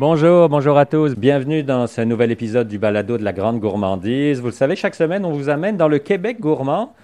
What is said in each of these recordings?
Bonjour, bonjour à tous. Bienvenue dans ce nouvel épisode du balado de la grande gourmandise. Vous le savez, chaque semaine, on vous amène dans le Québec gourmand.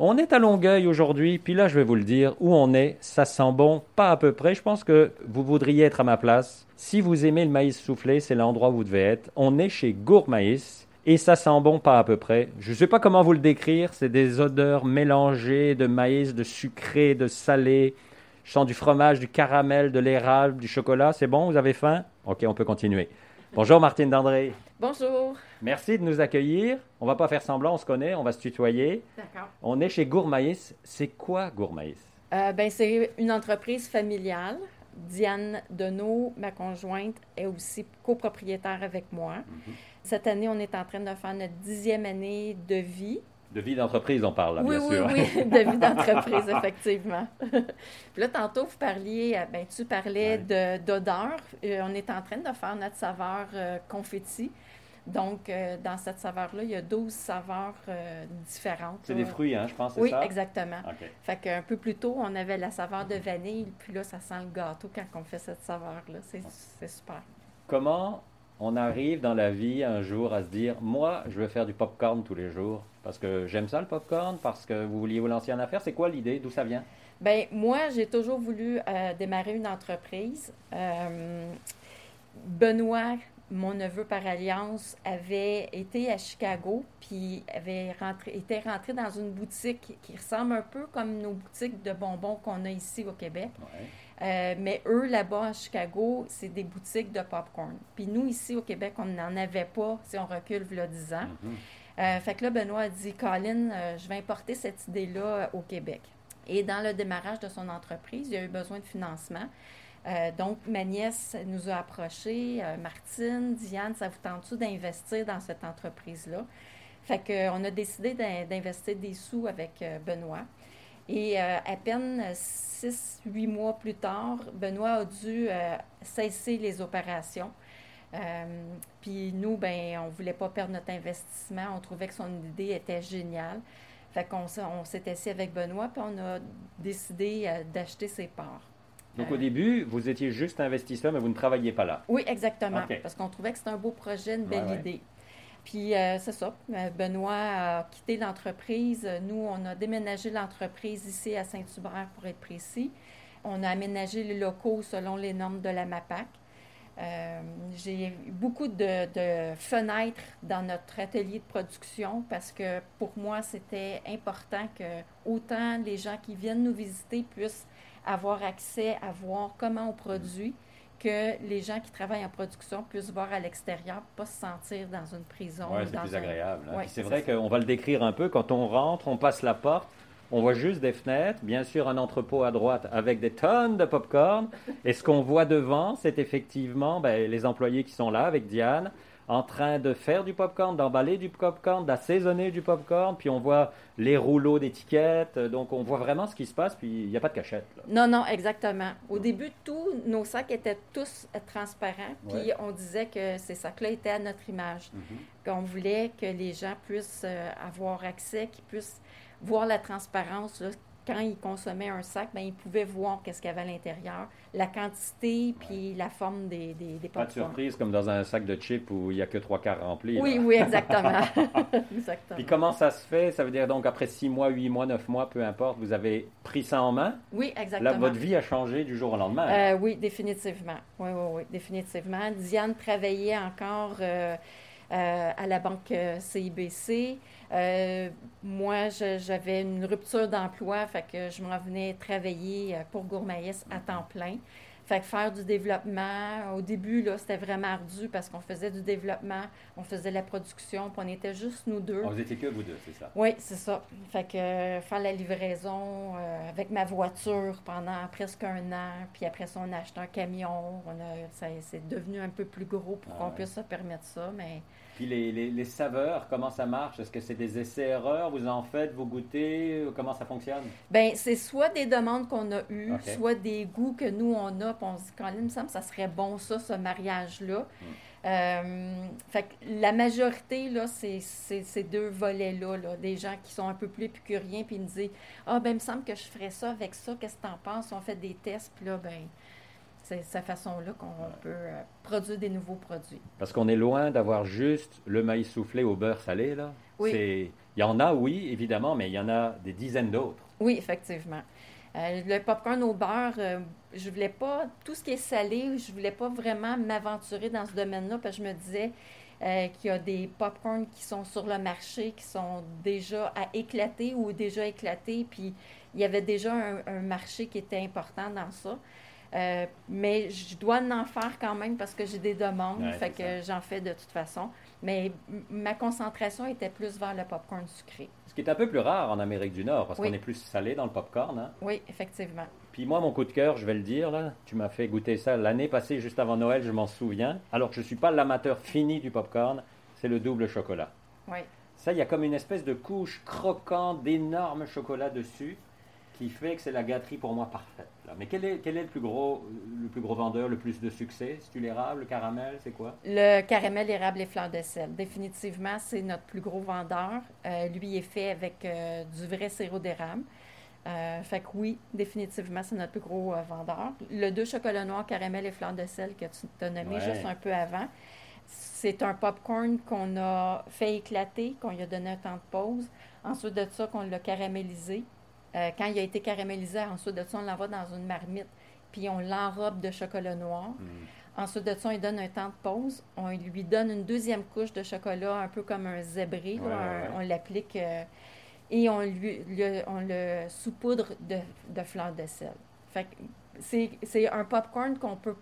On est à Longueuil aujourd'hui, puis là, je vais vous le dire, où on est, ça sent bon, pas à peu près. Je pense que vous voudriez être à ma place. Si vous aimez le maïs soufflé, c'est l'endroit où vous devez être. On est chez Gourmaïs. Et ça sent bon pas à peu près. Je ne sais pas comment vous le décrire. C'est des odeurs mélangées de maïs, de sucré, de salé. Je sens du fromage, du caramel, de l'érable, du chocolat. C'est bon Vous avez faim? OK, on peut continuer. Bonjour Martine Dandré. Bonjour. Merci de nous accueillir. On va pas faire semblant, on se connaît, on va se tutoyer. D'accord. On est chez Gourmaïs. C'est quoi Gourmaïs? Euh, ben, c'est une entreprise familiale. Diane Deneau, ma conjointe, est aussi copropriétaire avec moi. Cette année, on est en train de faire notre dixième année de vie. De vie d'entreprise, on parle là, oui, bien oui, sûr. oui, de vie d'entreprise, effectivement. Puis là, tantôt, vous parliez, euh, ben, tu parlais de- d'odeur. Euh, on est en train de faire notre saveur euh, confetti. Donc, euh, dans cette saveur-là, il y a 12 saveurs différentes. C'est des fruits, hein, je pense, c'est Oui, ça? exactement. Fait qu'un peu plus tôt, on avait la saveur de vanille, puis là, ça sent le gâteau quand on fait cette saveur-là. C'est super. Comment on arrive dans la vie un jour à se dire moi, je veux faire du popcorn tous les jours parce que j'aime ça le popcorn, parce que vous vouliez vous lancer en affaires. C'est quoi l'idée? D'où ça vient? Ben moi, j'ai toujours voulu euh, démarrer une entreprise. Euh, Benoît, mon neveu par alliance, avait été à Chicago, puis avait rentré, était rentré dans une boutique qui ressemble un peu comme nos boutiques de bonbons qu'on a ici au Québec. Euh, mais eux, là-bas, à Chicago, c'est des boutiques de popcorn. Puis nous, ici, au Québec, on n'en avait pas, si on recule, il 10 ans. Mhm. Euh, fait que là, Benoît a dit, Colin, euh, je vais importer cette idée-là euh, au Québec. Et dans le démarrage de son entreprise, il a eu besoin de financement. Donc, ma nièce nous a approchés. Martine, Diane, ça vous tente-tu d'investir dans cette entreprise-là? Fait qu'on a décidé d'in- d'investir des sous avec Benoît. Et à peine six, huit mois plus tard, Benoît a dû cesser les opérations. Euh, puis nous, ben, on ne voulait pas perdre notre investissement. On trouvait que son idée était géniale. Fait qu'on s'est- on s'est assis avec Benoît, puis on a décidé euh, d'acheter ses parts. Donc Euh, au début, vous étiez juste investisseur, mais vous ne travailliez pas là. Oui, exactement. Parce qu'on trouvait que c'était un beau projet, une belle Ouais, ouais. idée. Puis c'est ça. Benoît a quitté l'entreprise. Nous, on a déménagé l'entreprise ici à Saint-Hubert pour être précis. On a aménagé les locaux selon les normes de la MAPAC. Euh, J'ai eu beaucoup de, de fenêtres dans notre atelier de production parce que pour moi, c'était important que autant les gens qui viennent nous visiter puissent avoir accès à voir comment on produit, que les gens qui travaillent en production puissent voir à l'extérieur, pas se sentir dans une prison. Ouais, ou c'est plus un- agréable. hein. Ouais, c'est vrai qu'on va le décrire un peu. Quand on rentre, on passe la porte, on voit juste des fenêtres, bien sûr un entrepôt à droite avec des tonnes de popcorn. Et ce qu'on voit devant, c'est effectivement ben, les employés qui sont là avec Diane, en train de faire du popcorn, d'emballer du popcorn, d'assaisonner du popcorn. Puis on voit les rouleaux d'étiquettes. Donc on voit vraiment ce qui se passe. Puis il n'y a pas de cachette. là. Non, non, exactement. Au début, tous nos sacs étaient tous transparents, puis Ouais. on disait que ces sacs-là étaient à notre image. Mhm. Qu'on voulait que les gens puissent euh, avoir accès, qu'ils puissent voir la transparence. là. Quand ils consommaient un sac, ben, ils pouvaient voir qu'est-ce qu'il y avait à l'intérieur, la quantité, puis la forme des, des, des Pas de surprise comme dans un sac de chips où il n'y a que trois quarts remplis. Oui, là. oui, exactement. exactement. Puis comment ça se fait? Ça veut dire donc après six mois, huit mois, neuf mois, peu importe, vous avez pris ça en main? Oui, Là, exactement. votre vie a changé du jour au lendemain. Euh, oui, définitivement. Oui, oui, oui, définitivement. Diane travaillait encore euh, euh, à la banque CIBC. Euh, moi, j'avais une rupture d'emploi, fait que je m'en venais travailler euh, pour Gourmaïs à temps plein. Fait que faire du développement, au début, là, c'était vraiment ardu parce qu'on faisait du développement, on faisait la production, puis on était juste nous deux. Vous étiez que vous deux, c'est ça? Oui, c'est ça. Fait que euh, faire la livraison euh, avec ma voiture pendant presque un an, puis après ça, on a acheté un camion. On a, c'est devenu un peu plus gros pour Ah qu'on ouais. puisse se permettre ça, mais Puis les, les- les saveurs, comment ça marche? Est-ce que c'est des essais-erreurs? Vous en faites, vous goûtez? Comment ça fonctionne? Ben c'est soit des demandes qu'on a eues, soit des goûts que nous, on a, puis on se dit, Colin, il me semble que ça serait bon ça, ce mariage-là. Hmm. Euh, fait que la majorité, là, c'est c'est ces deux volets-là, là, des gens qui sont un peu plus épicuriens, puis ils me disent Ah, ben, il me semble que je ferais ça avec ça, qu'est-ce que t'en penses? On fait des tests, puis là, ben, c'est cette façon-là qu'on peut euh, produire des nouveaux produits. Parce qu'on est loin d'avoir juste le maïs soufflé au beurre salé, là. Oui. Il y en a, oui, évidemment, mais il y en a des dizaines d'autres. Oui, effectivement. Euh, le popcorn au beurre, euh, je voulais pas, tout ce qui est salé, je voulais pas vraiment m'aventurer dans ce domaine-là parce que je me disais euh, qu'il y a des popcorns qui sont sur le marché, qui sont déjà à éclater ou déjà éclatés, puis il y avait déjà un, un marché qui était important dans ça. Euh, mais je dois en faire quand même parce que j'ai des demandes, Ouais, fait que j'en fais de toute façon. Mais ma concentration était plus vers le popcorn sucré. Ce qui est un peu plus rare en Amérique du Nord, parce Oui. qu'on est plus salé dans le popcorn. Hein. Oui, effectivement. Puis moi, mon coup de cœur, je vais le dire, là, tu m'as fait goûter ça l'année passée, juste avant Noël, je m'en souviens. Alors que je ne suis pas l'amateur fini du popcorn, c'est le double chocolat. Oui. Ça, il y a comme une espèce de couche croquante d'énorme chocolat dessus, qui fait que c'est la gâterie pour moi parfaite. Mais quel est, quel est le, plus gros, le plus gros vendeur, le plus de succès? C'est-tu l'érable, le caramel, c'est quoi? Le caramel, érable et fleur de sel. Définitivement, c'est notre plus gros vendeur. Euh, lui est fait avec euh, du vrai sirop d'érable. Euh, fait que oui, définitivement, c'est notre plus gros vendeur. Le deux chocolat noir, caramel et fleur de sel que tu t'as nommé Ouais. juste un peu avant, c'est un popcorn qu'on a fait éclater, qu'on lui a donné un temps de pause. Ensuite de ça, qu'on l'a caramélisé. Euh, quand il a été caramélisé, ensuite de ça, on l'envoie dans une marmite, puis on l'enrobe de chocolat noir. Ensuite de ça, on lui donne un temps de pause. On lui donne une deuxième couche de chocolat, un peu comme un zébré. là. Ouais, ouais, Un- ouais. On l'applique euh, et on, lui, le- on le saupoudre de, de fleurs de sel. Fait que c'est, un popcorn qu'on peut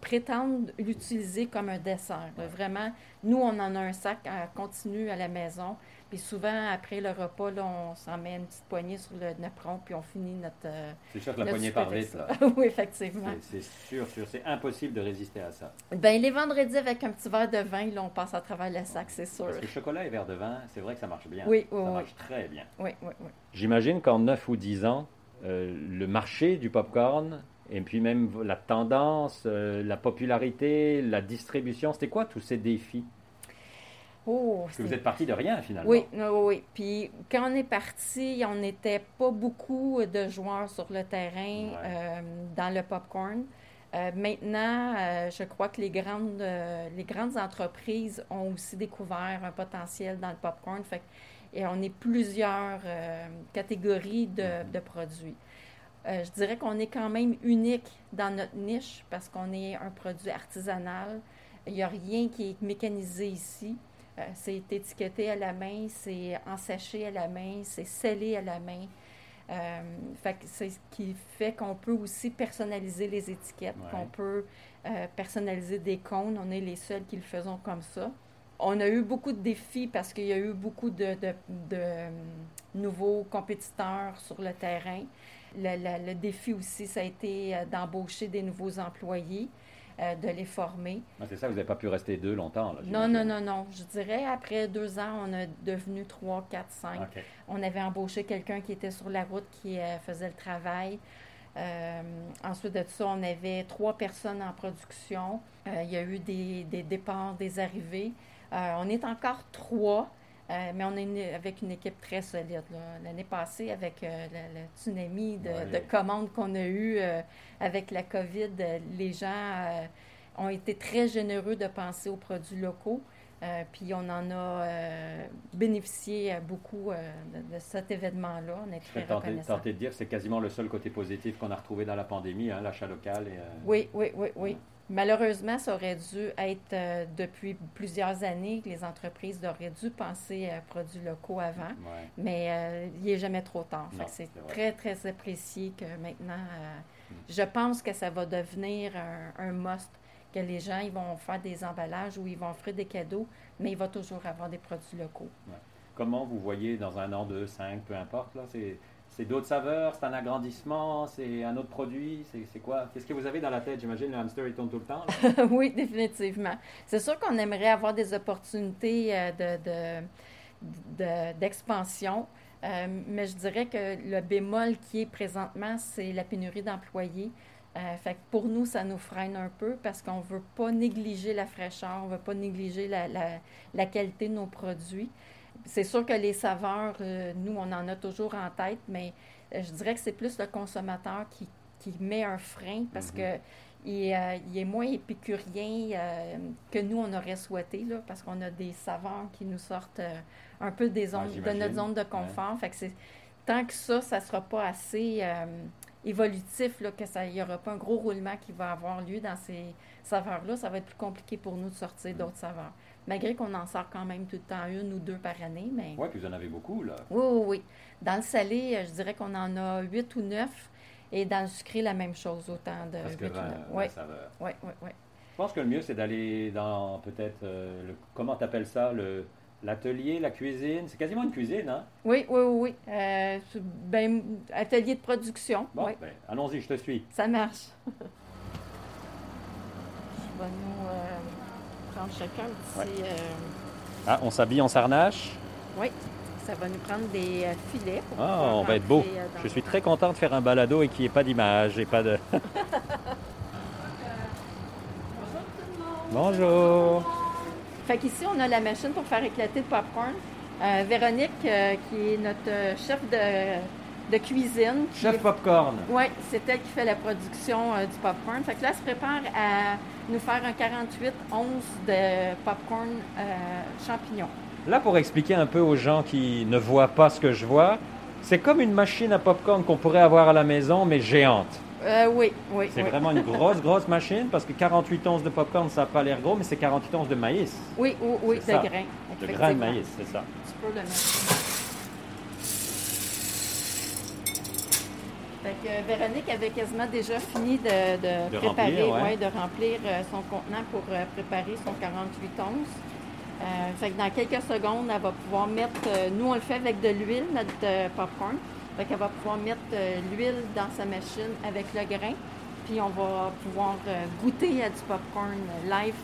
prétendre l'utiliser comme un dessert. là. Vraiment, nous, on en a un sac à continu à la maison. Puis souvent, après le repas, là, on s'en met une petite poignée sur le napperon, puis on finit notre. euh, C'est sûr que la poignée part vite. ça. là. oui, effectivement. C'est sûr, sûr. C'est impossible de résister à ça. Ben, les vendredis avec un petit verre de vin, là, on passe à travers le sac, c'est sûr. Parce que chocolat et verre de vin, c'est vrai que ça marche bien. Oui, ça oui, oui. marche très bien. Oui, oui, oui. J'imagine qu'en 9 ou 10 ans, euh, le marché du popcorn, et puis même la tendance, euh, la popularité, la distribution, c'était quoi tous ces défis? Oh, que vous êtes parti de rien finalement. Oui, oui. Puis quand on est parti, on n'était pas beaucoup de joueurs sur le terrain Ouais. euh, dans le popcorn. Euh, maintenant, euh, je crois que les grandes, euh, les grandes entreprises ont aussi découvert un potentiel dans le popcorn. Fait et on est plusieurs euh, catégories de, de produits. Euh, je dirais qu'on est quand même unique dans notre niche parce qu'on est un produit artisanal. Il n'y a rien qui est mécanisé ici. Euh, c'est étiqueté à la main, c'est ensaché à la main, c'est scellé à la main. Euh, c'est ce qui fait qu'on peut aussi personnaliser les étiquettes, Ouais. qu'on peut euh, personnaliser des cônes. On est les seuls qui le faisons comme ça. On a eu beaucoup de défis parce qu'il y a eu beaucoup de, de- de, euh, nouveaux compétiteurs sur le terrain. Le, le- le défi aussi, ça a été d'embaucher des nouveaux employés, euh, de les former. Ah, c'est ça, vous n'avez pas pu rester deux longtemps. Là, Non, non, non, non. Je dirais, après deux ans, on a devenu trois, quatre, cinq. Ok. On avait embauché quelqu'un qui était sur la route, qui euh, faisait le travail. Euh, ensuite de ça, on avait trois personnes en production. Il y a eu des, des départs, des arrivées. On est encore trois, euh, mais on est une- avec une équipe très solide. L'année passée, avec euh, le, le tsunami de, Ouais. de commandes qu'on a eu euh, avec la COVID, euh, les gens ont été très généreux de penser aux produits locaux. Puis on en a bénéficié beaucoup de, de cet événement-là. On est très tenté, tenté de dire c'est quasiment le seul côté positif qu'on a retrouvé dans la pandémie, hein, l'achat local. Et, Oui, oui, oui, oui. Malheureusement, ça aurait dû être euh, depuis plusieurs années que les entreprises auraient dû penser à produits locaux avant, ouais. mais euh, il n'est jamais trop tard. C'est très, très apprécié que maintenant, euh, je pense que ça va devenir un, un must, que les gens ils vont faire des emballages ou ils vont offrir des cadeaux, mais il va toujours avoir des produits locaux. Comment vous voyez dans un an, deux, cinq, peu importe, là, c'est, c'est d'autres saveurs, c'est un agrandissement, c'est un autre produit, c'est, quoi? Qu'est-ce que vous avez dans la tête? J'imagine le hamster il tourne tout le temps. oui, définitivement. C'est sûr qu'on aimerait avoir des opportunités euh, de, de- d'expansion, euh, mais je dirais que le bémol qui est présentement, c'est la pénurie d'employés. Euh, fait que pour nous, ça nous freine un peu parce qu'on ne veut pas négliger la fraîcheur, on ne veut pas négliger la qualité de nos produits. C'est sûr que les saveurs, euh, nous, on en a toujours en tête, mais euh, je dirais que c'est plus le consommateur qui, qui met un frein parce Mhm. que il, euh, il est moins épicurien euh, que nous, on aurait souhaité, là, parce qu'on a des saveurs qui nous sortent euh, un peu des zones, de notre zone de confort. Fait que c'est, tant que ça, ça ne sera pas assez évolutif, là, que ça, il n'y aura pas un gros roulement qui va avoir lieu dans ces saveurs-là, ça va être plus compliqué pour nous de sortir d'autres saveurs. Malgré qu'on en sort quand même tout le temps une ou deux par année, mais... Ouais, puis vous en avez beaucoup, là. Oui, oui, oui. Dans le salé, euh, je dirais qu'on en a huit ou neuf. Et dans le sucré, la même chose, autant de Parce que ou vingt- neuf. vingt Oui, saveurs. oui, oui, oui. Je pense que le mieux, c'est d'aller dans peut-être, euh, comment tu appelles ça, le, l'atelier, la cuisine? C'est quasiment une cuisine, hein? Oui, oui, oui, oui. Euh, ben, atelier de production. Bon, oui, ben, allons-y, je te suis. ça marche. je vais nous euh, prendre chacun un petit. euh, Ah, on s'habille, on s'arnache? oui, ça va nous prendre des euh, filets. pour Ah, on va être beau. euh, dans- Je suis très content de faire un balado et qu'il n'y ait pas d'image et pas de... Bonjour. Fait qu'ici, on a la machine pour faire éclater le popcorn. Euh, Véronique, euh, qui est notre chef de, de cuisine. Chef est- popcorn. Oui, c'est elle qui fait la production euh, du popcorn. Fait que là, elle se prépare à nous faire un 48 11 de popcorn euh, champignons. Là, pour expliquer un peu aux gens qui ne voient pas ce que je vois, c'est comme une machine à popcorn qu'on pourrait avoir à la maison, mais géante. Euh, oui, oui, C'est oui. vraiment une grosse, grosse machine parce que 48 onces de popcorn, ça n'a pas l'air gros, mais c'est 48 onces de maïs. Oui, oui, oui, de ça. grains. De grains de maïs, c'est ça. Tu peux le mettre. Fait que euh, Véronique avait quasiment déjà fini de, de De préparer, remplir, ouais. ouais, de remplir euh, son contenant pour euh, préparer son 48 onces. Euh, fait que dans quelques secondes, elle va pouvoir mettre, nous on le fait avec de l'huile, notre popcorn. Fait qu'elle va pouvoir mettre l'huile dans sa machine avec le grain. Puis on va pouvoir goûter à du popcorn live.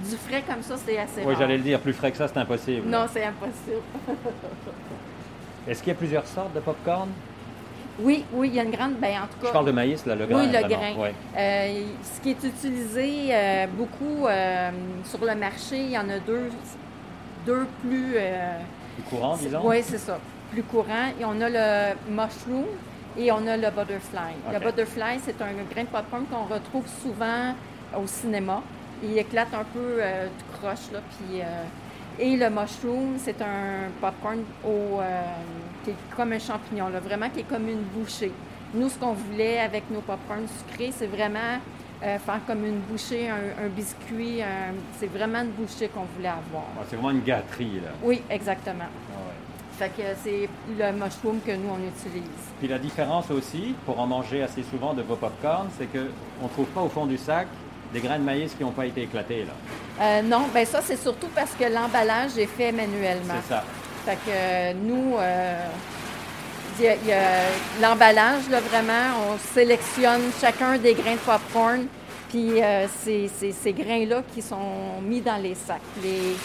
du frais comme ça, c'est assez Oui, j'allais le dire, plus frais que ça, c'est impossible. Non, c'est impossible. Est-ce qu'il y a plusieurs sortes de popcorn? Oui, oui, il y a une grande. Ben, en tout cas, Je parle de maïs, là, le grain. oui, le vraiment. grain. Euh, ce qui est utilisé euh, beaucoup euh, sur le marché, il y en a deux, deux plus. Plus courant, disons. oui, c'est ça. Plus courant. Et on a le mushroom et on a le butterfly. Le butterfly, c'est un grain de popcorn qu'on retrouve souvent au cinéma. Il éclate un peu tout croche, là. Puis, et le mushroom, c'est un popcorn au, euh, qui est comme un champignon, là, vraiment qui est comme une bouchée. Nous, ce qu'on voulait avec nos popcorns sucrés, c'est vraiment euh, faire comme une bouchée, un, un biscuit. un- c'est vraiment une bouchée qu'on voulait avoir. Ah, c'est vraiment une gâterie, là. Oui, exactement. Ah ouais. Fait que c'est le mushroom que nous, on utilise. Puis la différence aussi, pour en manger assez souvent de vos popcorn, c'est qu'on ne trouve pas au fond du sac des grains de maïs qui n'ont pas été éclatés, là. Euh, non, ben ça, c'est surtout parce que l'emballage est fait manuellement. C'est ça. Fait que euh, nous, euh, l'emballage, là, vraiment, on sélectionne chacun des grains de popcorn, puis c'est ces grains-là qui sont mis dans les sacs. Les-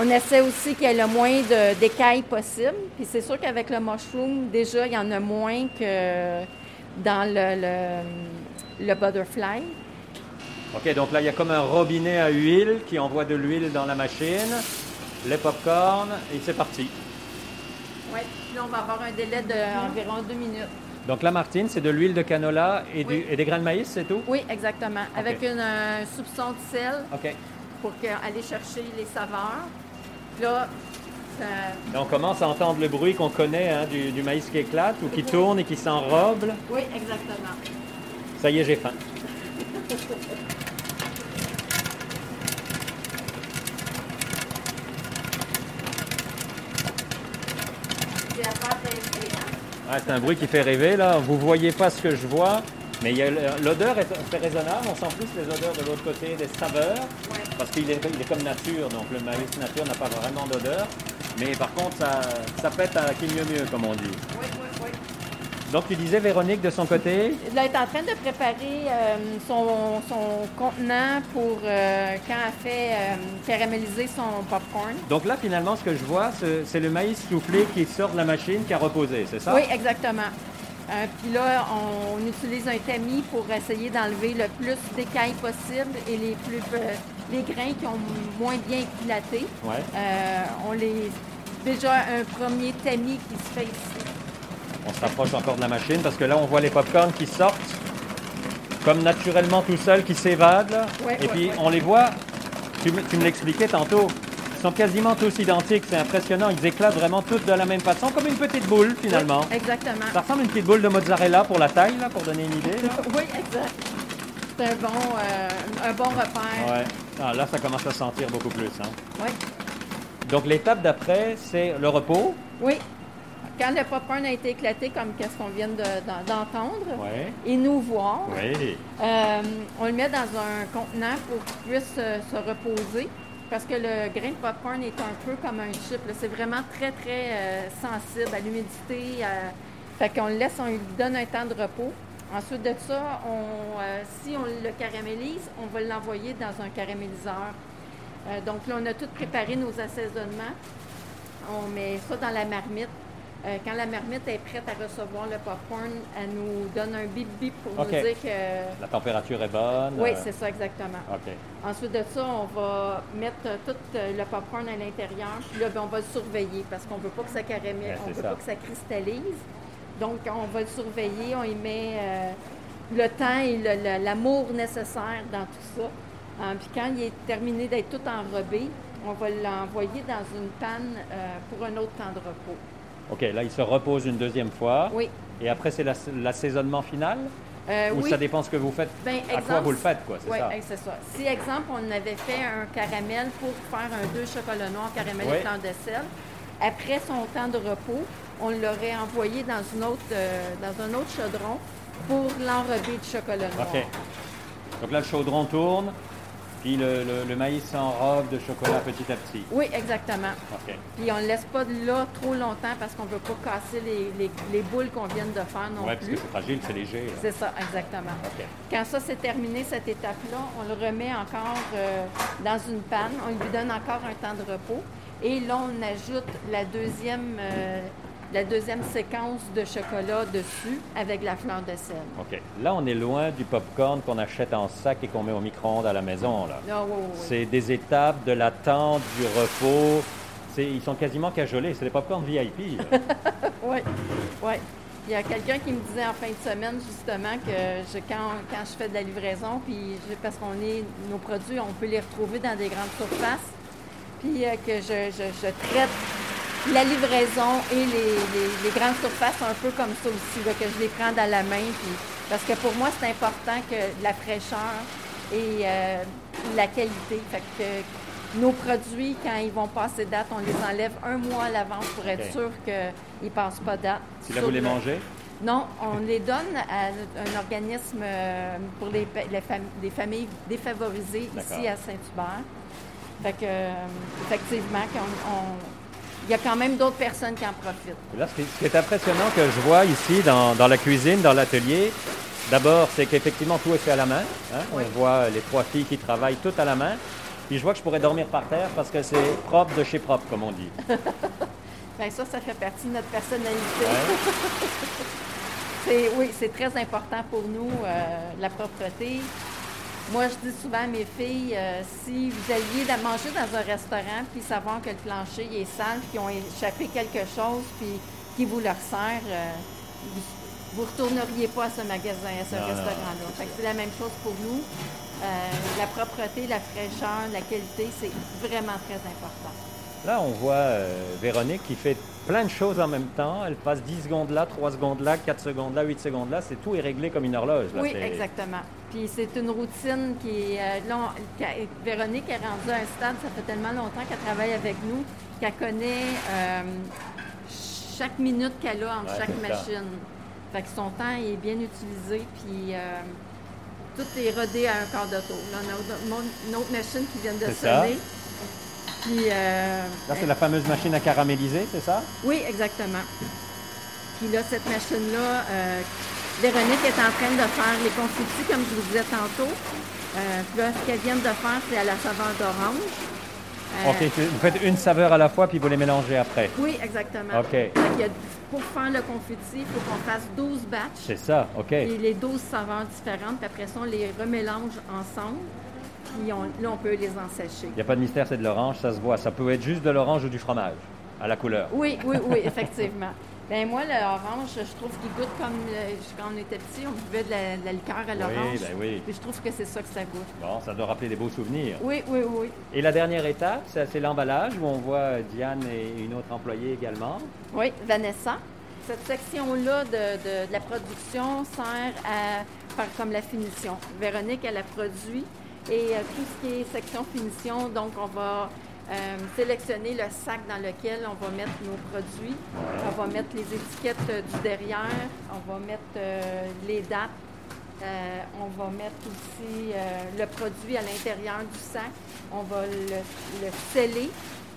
on essaie aussi qu'il y ait le moins d'écailles possible, puis c'est sûr qu'avec le mushroom, déjà, il y en a moins que dans le, le, le butterfly. OK, donc là, il y a comme un robinet à huile qui envoie de l'huile dans la machine, les popcorn, et c'est parti. Oui, puis là, on va avoir un délai d'environ deux minutes. Donc la Martine, c'est de l'huile de canola et, du- et des grains de maïs, c'est tout? Oui, exactement. Avec une, un soupçon de sel OK. pour que- aller chercher les saveurs. Là, ça- Et on commence à entendre le bruit qu'on connaît hein, du, du maïs qui éclate ou qui tourne et qui s'enrobe. oui, exactement. Ça y est, j'ai faim. Ah, c'est un bruit qui fait rêver, là. Vous voyez pas ce que je vois, mais l'odeur est, c'est raisonnable. On sent plus les odeurs de l'autre côté des saveurs, Ouais. parce qu'il est, il est comme nature, donc le maïs nature n'a pas vraiment d'odeur. Mais par contre, ça, ça pète à qui mieux mieux, comme on dit. Donc tu disais, Véronique, de son côté, elle est en train de préparer euh, son, son contenant pour euh, quand elle fait euh, caraméliser son popcorn. donc là finalement ce que je vois, c'est le maïs soufflé qui sort de la machine, qui a reposé, c'est ça? Oui, exactement. Puis là, on, on utilise un tamis pour essayer d'enlever le plus d'écailles possible et les plus les grains qui ont moins bien éclaté. Ouais. On les déjà un premier tamis qui se fait ici. On se rapproche encore de la machine parce que là on voit les popcorn qui sortent comme naturellement tout seul qui s'évadent. Ouais, Et ouais, puis ouais. on les voit, tu, me- tu me l'expliquais tantôt, ils sont quasiment tous identiques, c'est impressionnant. Ils éclatent vraiment tous de la même façon, comme une petite boule finalement. Oui, exactement. Ça ressemble à une petite boule de mozzarella pour la taille, là, pour donner une idée. là. Oui, exact. C'est un bon, euh, un bon repère. Ouais. Ah, là, ça commence à sentir beaucoup plus. hein. Oui. Donc l'étape d'après, c'est le repos. Oui. Quand le popcorn a été éclaté, comme qu'est-ce qu'on vient de- d'en- d'entendre, Ouais. et nous voir, euh, on le met dans un contenant pour qu'il puisse euh, se reposer. Parce que le grain de popcorn est un peu comme un chip. C'est vraiment très, très euh, sensible à l'humidité. Fait qu'on le laisse, on lui donne un temps de repos. Ensuite de ça, on, si on le caramélise, on va l'envoyer dans un caraméliseur. Donc là, on a tout préparé nos assaisonnements. On met ça dans la marmite. Euh, quand la marmite est prête à recevoir le popcorn, elle nous donne un bip bip pour nous dire que. La température est bonne. Oui, euh, c'est ça, exactement. Ensuite de ça, on va mettre euh, tout le popcorn à l'intérieur. Puis là, ben, on va le surveiller parce qu'on ne veut pas que ça caramel, Ben, on veut ça. pas que ça cristallise. Donc, on va le surveiller, on y met euh, le temps et l'amour nécessaire dans tout ça. Puis quand il est terminé d'être tout enrobé, on va l'envoyer dans une panne pour un autre temps de repos. OK, là, il se repose une deuxième fois. Oui. Et après, c'est l'ass- l'assaisonnement final? Euh, Ou oui. ça dépend ce que vous faites? Ben, à quoi exemple, vous le faites, quoi, c'est Oui, ça? c'est ça. Si, exemple, on avait fait un caramel pour faire un deux chocolat noir caramel Oui. et flan de sel, après son temps de repos, on l'aurait envoyé dans, une autre, euh, dans un autre chaudron pour l'enrober de chocolat noir. OK. Donc là, le chaudron tourne, puis le, le- le maïs s'enrobe de chocolat petit à petit. Oui, exactement. OK. Puis on ne laisse pas là trop longtemps parce qu'on ne veut pas casser les, les- les boules qu'on vient de faire non Oui, parce que plus. c'est fragile, c'est léger. C'est ça, exactement. OK. Quand ça c'est terminé, cette étape-là, on le remet encore euh, dans une panne, on lui donne encore un temps de repos et là on ajoute la deuxième, euh, la deuxième séquence de chocolat dessus avec la fleur de sel. OK. Là, on est loin du popcorn qu'on achète en sac et qu'on met au micro-ondes à la maison. Là. Ah, oui. C'est des étapes de l'attente, du repos. C'est- Ils sont quasiment cajolés. C'est des popcorn VIP. Oui, oui. Il y a quelqu'un qui me disait en fin de semaine justement que je- quand, quand je fais de la livraison, puis je- parce qu'on est nos produits, on peut les retrouver dans des grandes surfaces, puis euh, que je, je- je traite la livraison et les, les- les grandes surfaces un peu comme ça aussi, là, que je les prends dans la main, puis parce que pour moi c'est important que la fraîcheur et euh, la qualité, fait que nos produits, quand ils vont passer date, on les enlève un mois à l'avance pour être sûr qu'ils ne passent pas date. Si là, vous les le- mangez, Non, on les donne à un organisme euh, pour les, pa- les fam- des familles défavorisées ici à Saint-Hubert. Fait que, euh, effectivement, qu'on- on- il y a quand même d'autres personnes qui en profitent. Là, ce qui est impressionnant que je vois ici dans, dans la cuisine, dans l'atelier, d'abord, c'est qu'effectivement, tout est fait à la main. hein. Oui. On voit les trois filles qui travaillent toutes à la main. Puis je vois que je pourrais dormir par terre parce que c'est propre de chez propre, comme on dit. Bien, ça, ça fait partie de notre personnalité. Ouais. Oui, c'est très important pour nous, euh, la propreté. Moi, je dis souvent à mes filles, euh, si vous alliez manger dans un restaurant, puis savoir que le plancher il est sale, puis qu'ils ont échappé quelque chose, puis qui vous le resserre, euh, vous ne retourneriez pas à ce magasin, à ce restaurant-là. c'est la même chose pour nous. Euh, la propreté, la fraîcheur, la qualité, c'est vraiment très important. Là, on voit euh, Véronique qui fait plein de choses en même temps. Elle passe 10 secondes là, 3 secondes là, 4 secondes là, 8 secondes là. C'est tout est réglé comme une horloge. là. Oui, exactement. Puis c'est une routine qui est. euh, Véronique est rendue à un stade, ça fait tellement longtemps qu'elle travaille avec nous, qu'elle connaît euh, chaque minute qu'elle a entre Ouais, chaque c'est ça. machine. Fait que son temps est bien utilisé, puis tout est rodé à un quart de tour. Là, on a une autre- machine qui vient de ça. Puis. euh, Là, c'est la fameuse machine à caraméliser, c'est ça? oui, exactement. Puis là, cette machine-là, euh, Véronique est en train de faire les confitis, comme je vous disais tantôt. Euh, puis là, ce qu'elle vient de faire, c'est à la saveur d'orange. Euh, OK, vous faites une saveur à la fois puis vous les mélangez après. Oui, exactement. OK. A- pour faire le confiti, il faut qu'on fasse 12 batchs. C'est ça, OK. Et les 12 saveurs différentes. Puis après ça, on les remélange ensemble. Puis on- là, on peut les ensécher. Il n'y a pas de mystère, c'est de l'orange, ça se voit. Ça peut être juste de l'orange ou du fromage, à la couleur. Oui, oui, oui, effectivement. Ben moi, l'orange, je trouve qu'il goûte comme le- quand on était petit, on buvait de la, de la liqueur à l'orange. Oui, ben oui. Puis je trouve que c'est ça que ça goûte. Bon, ça doit rappeler des beaux souvenirs. Oui, oui, oui. Et la dernière étape, c'est l'emballage où on voit euh, Diane et une autre employée également. Oui, Vanessa. Cette section-là de, de- de la production sert à faire comme la finition. Véronique, elle a produit. Et euh, tout ce qui est section finition, donc on va euh, sélectionner le sac dans lequel on va mettre nos produits. On va mettre les étiquettes euh, du derrière. On va mettre les dates. On va mettre aussi le produit à l'intérieur du sac. On va le, le sceller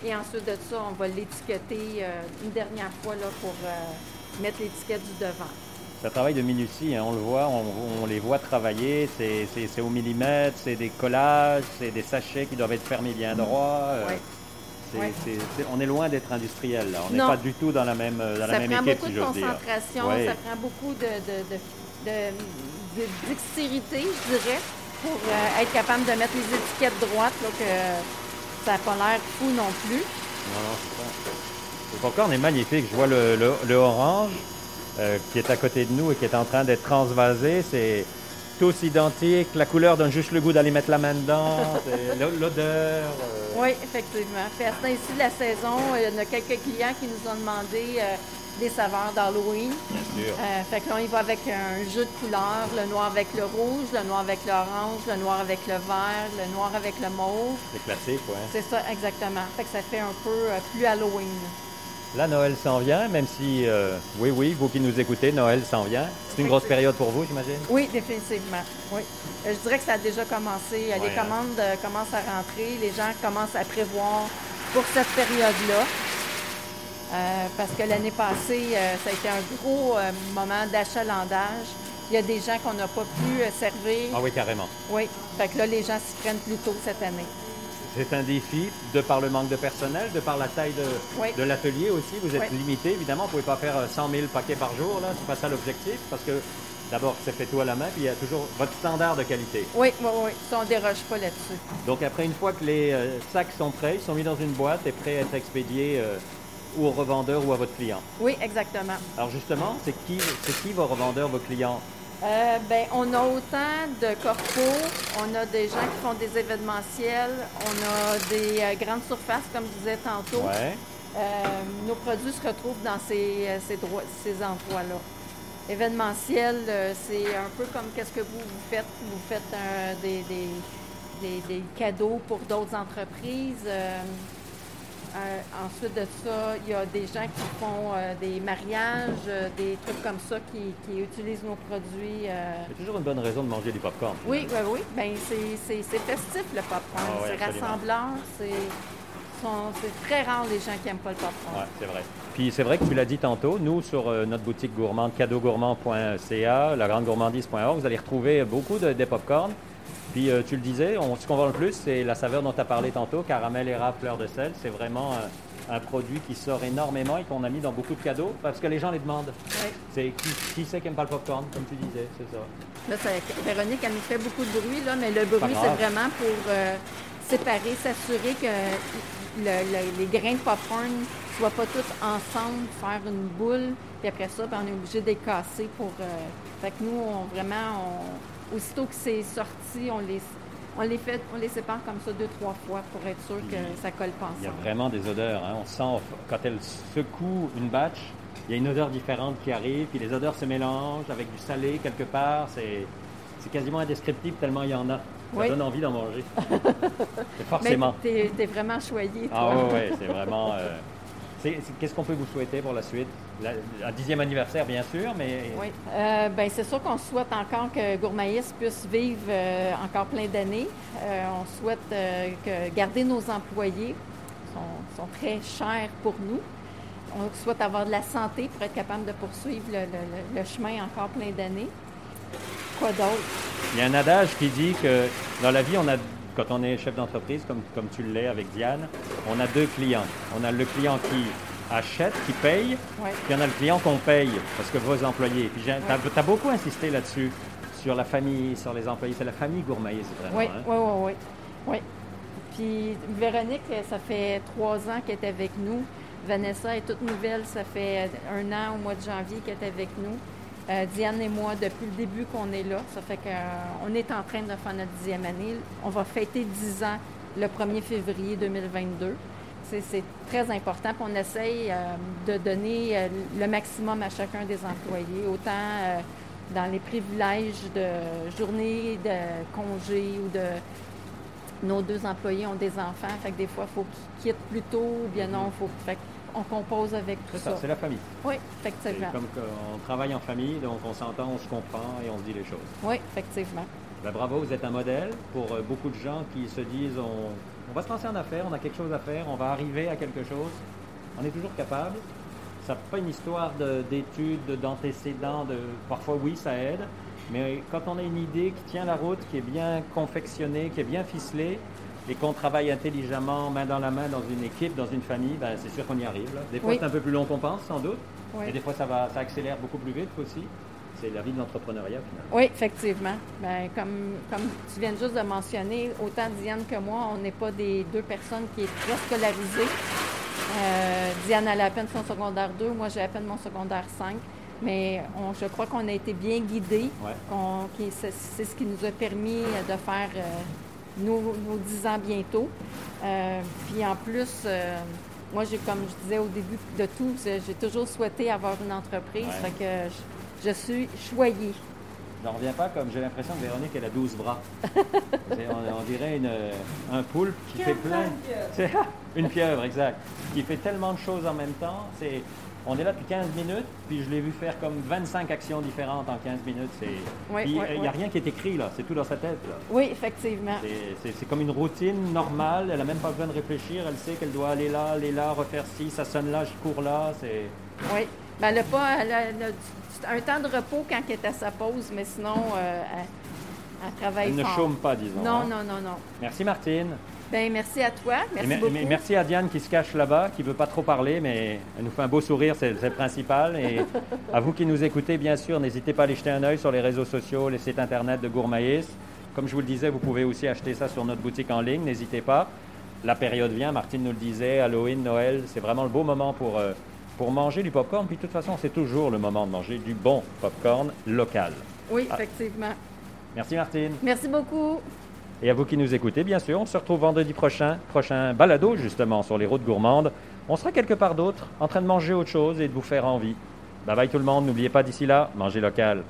et ensuite de ça, on va l'étiqueter une dernière fois là, pour mettre l'étiquette du devant. C'est un travail de minutie, hein, on le voit, on, on les voit travailler, c'est, au millimètre, c'est des collages, c'est des sachets qui doivent être fermés bien droits. euh, Ouais. Ouais. on est loin d'être industriel, là. on n'est pas du tout dans la même, dans la ça même prend équipe, beaucoup si de j'ose dire. concentration, Ouais. ça prend beaucoup de, de, de, de- de dextérité, je dirais, pour euh, être capable de mettre les étiquettes droites, là, que ça n'a pas l'air fou non plus. Non, non, c'est ça. Le popcorn est magnifique. Je vois le, le- le orange euh, qui est à côté de nous et qui est en train d'être transvasé. C'est tous identiques. La couleur donne juste le goût d'aller mettre la main dedans. L'odeur. euh, Oui, effectivement. Puis à ce temps-ci de la saison, il y en a quelques clients qui nous ont demandé euh, des saveurs d'Halloween. Bien sûr. Euh, fait que là, on y va avec un jeu de couleurs, le noir avec le rouge, le noir avec l'orange, le noir avec le vert, le noir avec le mauve. C'est classique, ouais. C'est ça, exactement. Fait que ça fait un peu euh, plus Halloween. Là, Noël s'en vient, même si, euh, oui, oui, vous qui nous écoutez, Noël s'en vient. C'est une grosse période pour vous, j'imagine? Oui, définitivement. Oui. Euh, je dirais que ça a déjà commencé. Ouais, les hein. commandes euh, commencent à rentrer. Les gens commencent à prévoir pour cette période-là. Euh, parce que l'année passée, euh, ça a été un gros moment d'achalandage. Il y a des gens qu'on n'a pas pu servir. Ah oui, carrément. Oui. Fait que là, les gens s'y prennent plus tôt cette année. C'est un défi de par le manque de personnel, de par la taille de, Oui. de l'atelier aussi. Vous êtes Oui. limité, évidemment. Vous ne pouvez pas faire euh, 100 000 paquets par jour. là. C'est pas ça l'objectif. Parce que d'abord, c'est fait tout à la main, puis il y a toujours votre standard de qualité. Oui, oui, oui. Ça, on ne déroge pas là-dessus. Donc après, une fois que les euh, sacs sont prêts, ils sont mis dans une boîte et prêts à être expédiés euh, ou au revendeur ou à votre client. Oui, exactement. Alors justement, c'est qui, c'est qui vos revendeurs, vos clients? Euh, ben, on a autant de corpos, on a des gens qui font des événementiels, on a des euh, grandes surfaces, comme je disais tantôt. Ouais. Euh, nos produits se retrouvent dans ces, ces, droits- ces endroits-là. Événementiel, c'est un peu comme qu'est-ce que vous, vous faites. Vous faites des, des, des- des cadeaux pour d'autres entreprises. Euh, ensuite de ça, il y a des gens qui font euh, des mariages, euh, des trucs comme ça qui, qui utilisent nos produits. C'est toujours une bonne raison de manger du popcorn. Oui, oui, oui. Ben, c'est, festif le popcorn. Ah c'est rassembleur. C'est, très rare les gens qui n'aiment pas le popcorn. Ouais, c'est vrai. Puis c'est vrai que tu l'as dit tantôt, nous, sur euh, notre boutique gourmande, cadeaugourmand.ca, lagrandegourmandise.org, vous allez retrouver beaucoup de, des popcorn. Puis euh, tu le disais, on- ce qu'on vend le plus, c'est la saveur dont tu as parlé tantôt, caramel, érable, fleur de sel. C'est vraiment un, un produit qui sort énormément et qu'on a mis dans beaucoup de cadeaux parce que les gens les demandent. C'est qui, qui c'est qui n'aime pas le popcorn, comme tu disais, c'est ça. Là, ça- Véronique, elle nous fait beaucoup de bruit, là, mais le bruit, c'est vraiment pour euh, séparer, s'assurer que le- le- les grains de popcorn ne soient pas tous ensemble, faire une boule, puis après ça, ben, on est obligé de les casser pour... euh, fait que nous, on, vraiment, on- aussitôt que c'est sorti, on les, on, les fait, on les sépare comme ça deux, trois fois pour être sûr que ça colle pas Il y a vraiment des odeurs. hein. On sent, quand elle secoue une batch, il y a une odeur différente qui arrive, puis les odeurs se mélangent avec du salé quelque part. C'est, c'est quasiment indescriptible tellement il y en a. Ça Oui. donne envie d'en manger. C'est Mais forcément. t'es es vraiment choyé, toi. Ah ouais, c'est vraiment... euh, qu'est-ce qu'on peut vous souhaiter pour la suite? La- un dixième anniversaire, bien sûr, mais... Oui. Euh, ben, c'est sûr qu'on souhaite encore que Gourmaïs puisse vivre euh, encore plein d'années. Euh, on souhaite euh, que garder nos employés. Ils sont, sont très chers pour nous. On souhaite avoir de la santé pour être capable de poursuivre le- le chemin encore plein d'années. Quoi d'autre? Il y a un adage qui dit que dans la vie, on a, quand on est chef d'entreprise, comme, comme tu l'es avec Diane, on a deux clients. On a le client qui achète, qui paye, Ouais. puis on a le client qu'on paye, parce que vos employés. Puis tu as, beaucoup insisté là-dessus, sur la famille, sur les employés. C'est la famille gourmaillée, c'est vraiment. Oui, hein? oui, oui, oui. oui. Puis Véronique, ça fait trois ans qu'elle est avec nous. Vanessa est toute nouvelle, ça fait un an au mois de janvier qu'elle est avec nous. Euh, Diane et moi, depuis le début qu'on est là, ça fait qu'on est en train de faire notre dixième année. On va fêter dix ans le 1er février 2022. C'est très important. Puis on essaye euh, de donner euh, le maximum à chacun des employés, autant dans les privilèges de journée, de congé ou de nos deux employés ont des enfants, fait que des fois, il faut qu'ils quittent plus tôt ou bien non, faut, fait on compose avec tout ça. C'est la famille. Oui, effectivement. Comme on travaille en famille, donc on s'entend, on se comprend et on se dit les choses. Oui, effectivement. Ben, bravo, vous êtes un modèle pour euh, beaucoup de gens qui se disent on, on va se lancer en affaires, on a quelque chose à faire, on va arriver à quelque chose. On est toujours capable. Ça n'est pas une histoire d'études, d'antécédents, de, parfois oui, ça aide, mais quand on a une idée qui tient la route, qui est bien confectionnée, qui est bien ficelée, et qu'on travaille intelligemment, main dans la main, dans une équipe, dans une famille, ben, c'est sûr qu'on y arrive. Des fois, c'est un peu plus long qu'on pense, sans doute. Et des fois, ça, va, ça accélère beaucoup plus vite aussi. C'est la vie de l'entrepreneuriat, finalement. Oui, effectivement. Ben, comme, comme tu viens juste de mentionner, autant Diane que moi, on n'est pas des deux personnes qui sont très scolarisées. Euh, Diane a à peine son secondaire 2, moi j'ai à peine mon secondaire 5. Mais je crois qu'on a été bien guidés. C'est ce qui nous a permis de faire euh, nos, dix 10 ans bientôt. Euh, puis en plus, euh, moi, j'ai, comme je disais au début de tout, j'ai toujours souhaité avoir une entreprise. que je, suis choyée. J'en reviens pas comme j'ai l'impression que Véronique, elle a 12 bras. on, dirait une, un poulpe qui fait plein. Une pieuvre, exact. Qui fait tellement de choses en même temps. C'est on est là depuis 15 minutes, puis je l'ai vu faire comme 25 actions différentes en 15 minutes. il n'y a rien qui est écrit, là. C'est tout dans sa tête, Oui, effectivement. C'est comme une routine normale. Elle n'a même pas besoin de réfléchir. Elle sait qu'elle doit aller là, aller là, refaire ci, ça sonne là, je cours là. Oui. Ben, elle n'a pas un temps de repos quand elle est à sa pause, mais sinon, euh, elle, travaille Elle ne chôme pas, disons. Non, hein. non, non, non. Merci, Martine. Ben, merci à toi. Merci beaucoup. Merci à Diane qui se cache là-bas, qui ne veut pas trop parler, mais elle nous fait un beau sourire, c'est le principal. Et à vous qui nous écoutez, bien sûr, n'hésitez pas à aller jeter un œil sur les réseaux sociaux, les sites internet de Gourmaïs. Comme je vous le disais, vous pouvez aussi acheter ça sur notre boutique en ligne, n'hésitez pas. La période vient, Martine nous le disait, Halloween, Noël, c'est vraiment le beau moment pour, euh, pour manger du popcorn. Puis de toute façon, c'est toujours le moment de manger du bon popcorn local. Oui, effectivement. Merci Martine. Merci beaucoup. Et à vous qui nous écoutez, bien sûr, on se retrouve vendredi prochain, prochain balado justement sur les routes gourmandes. On sera quelque part d'autre, en train de manger autre chose et de vous faire envie. Bye bye tout le monde, n'oubliez pas d'ici là, mangez local.